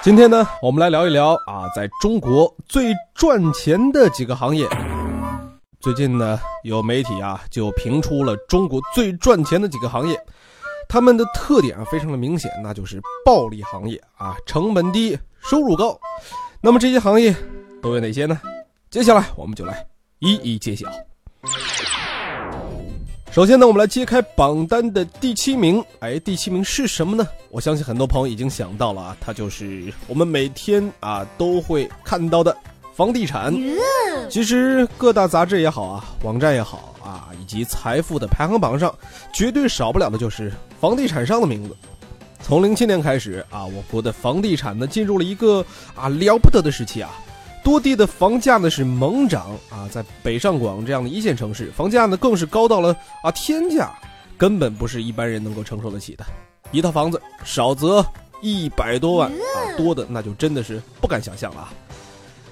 今天呢，我们来聊一聊啊，在中国最赚钱的几个行业。最近呢，有媒体啊就评出了中国最赚钱的几个行业，他们的特点啊非常的明显，那就是暴利行业啊，成本低，收入高。那么这些行业都有哪些呢？接下来我们就来一一揭晓。首先呢，我们来揭开榜单的第七名。哎，第七名是什么呢？我相信很多朋友已经想到了啊，它就是我们每天啊都会看到的房地产。其实各大杂志也好啊，网站也好啊，以及财富的排行榜上，绝对少不了的就是房地产商的名字。从零七年开始啊，我国的房地产呢进入了一个啊了不得的时期啊。多地的房价呢是猛涨啊，在北上广这样的一线城市，房价呢更是高到了啊天价，根本不是一般人能够承受得起的。一套房子少则一百多万啊，多的那就真的是不敢想象了。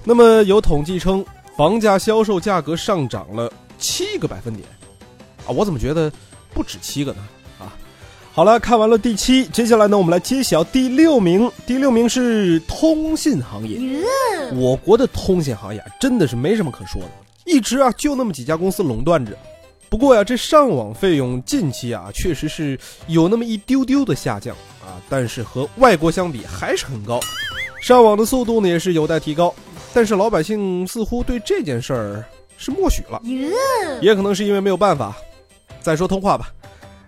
那么有统计称，房价销售价格上涨了七个百分点啊，我怎么觉得不止七个呢？好了，看完了第七，接下来呢，我们来揭晓第六名。第六名是通信行业。我国的通信行业真的是没什么可说的，一直啊就那么几家公司垄断着。不过呀，这上网费用近期啊确实是有那么一丢丢的下降啊，但是和外国相比还是很高。上网的速度呢也是有待提高，但是老百姓似乎对这件事儿是默许了，也可能是因为没有办法。再说通话吧。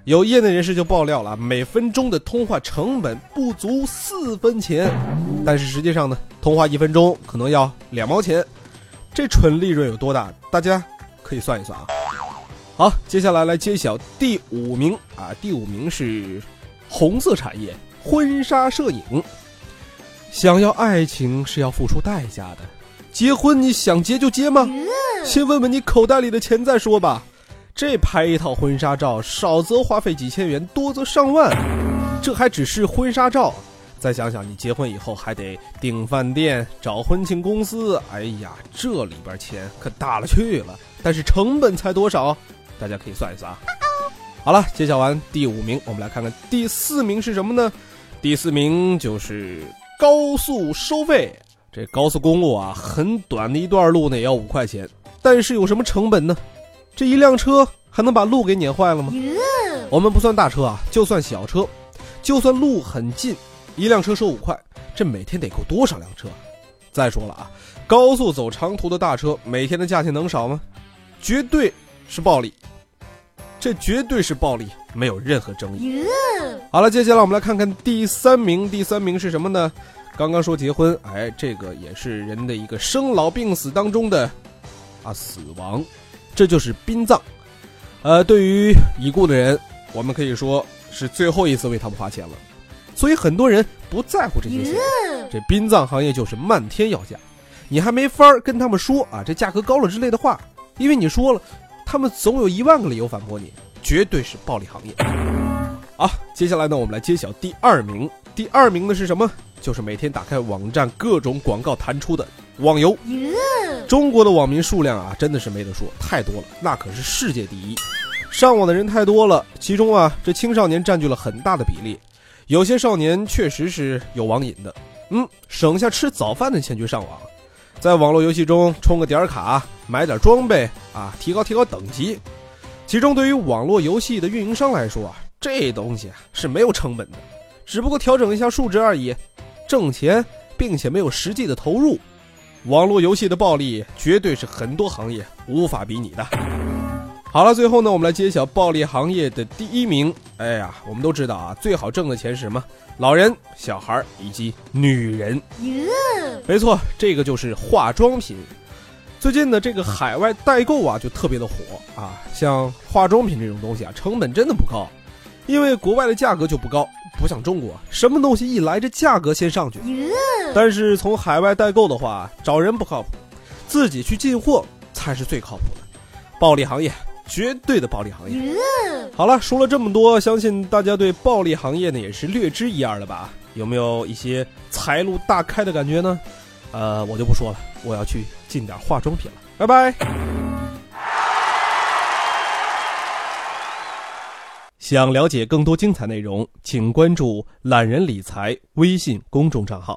有业内人士就爆料了，每分钟的通话成本不足四分钱，但是实际上呢，通话一分钟可能要两毛钱，这纯利润有多大？大家可以算一算啊。好，接下来来揭晓第五名啊，第五名是红色产业婚纱摄影。想要爱情是要付出代价的，结婚你想结就结吗？先问问你口袋里的钱再说吧。这拍一套婚纱照，少则花费几千元，多则上万。这还只是婚纱照，再想想你结婚以后还得订饭店、找婚庆公司，哎呀，这里边钱可大了去了。但是成本才多少？大家可以算一算啊。好了，揭晓完第五名，我们来看看第四名是什么呢？第四名就是高速收费。这高速公路啊，很短的一段路呢也要五块钱，但是有什么成本呢？这一辆车还能把路给碾坏了吗？我们不算大车啊，就算小车，就算路很近，一辆车收五块，这每天得够多少辆车？再说了啊，高速走长途的大车，每天的价钱能少吗？绝对是暴利，这绝对是暴利，没有任何争议。好了，接下来我们来看看第三名，第三名是什么呢？刚刚说结婚，哎，这个也是人的一个生老病死当中的啊死亡。这就是殡葬，呃，对于已故的人，我们可以说是最后一次为他们花钱了，所以很多人不在乎这些钱。这殡葬行业就是漫天要价，你还没法跟他们说啊，这价格高了之类的话，因为你说了，他们总有一万个理由反驳你，绝对是暴利行业。好，接下来呢，我们来揭晓第二名，第二名的是什么？就是每天打开网站，各种广告弹出的网游。中国的网民数量啊，真的是没得说，太多了，那可是世界第一。上网的人太多了，其中啊，这青少年占据了很大的比例。有些少年确实是有网瘾的，嗯，省下吃早饭的钱去上网，在网络游戏中充个点卡，买点装备啊，提高提高等级。其中对于网络游戏的运营商来说啊，这东西是没有成本的，只不过调整一下数值而已，挣钱并且没有实际的投入。网络游戏的暴利绝对是很多行业无法比拟的。好了，最后呢，我们来揭晓暴利行业的第一名。哎呀，我们都知道啊，最好挣的钱是什么？老人、小孩以及女人。没错，这个就是化妆品。最近呢这个海外代购啊，就特别的火啊。像化妆品这种东西啊，成本真的不高，因为国外的价格就不高，不像中国，什么东西一来这价格先上去。但是从海外代购的话，找人不靠谱，自己去进货才是最靠谱的。暴利行业，绝对的暴利行业。好了，说了这么多，相信大家对暴利行业呢也是略知一二了吧？有没有一些财路大开的感觉呢？呃，我就不说了，我要去进点化妆品了，拜拜。想了解更多精彩内容，请关注“懒人理财”微信公众账号。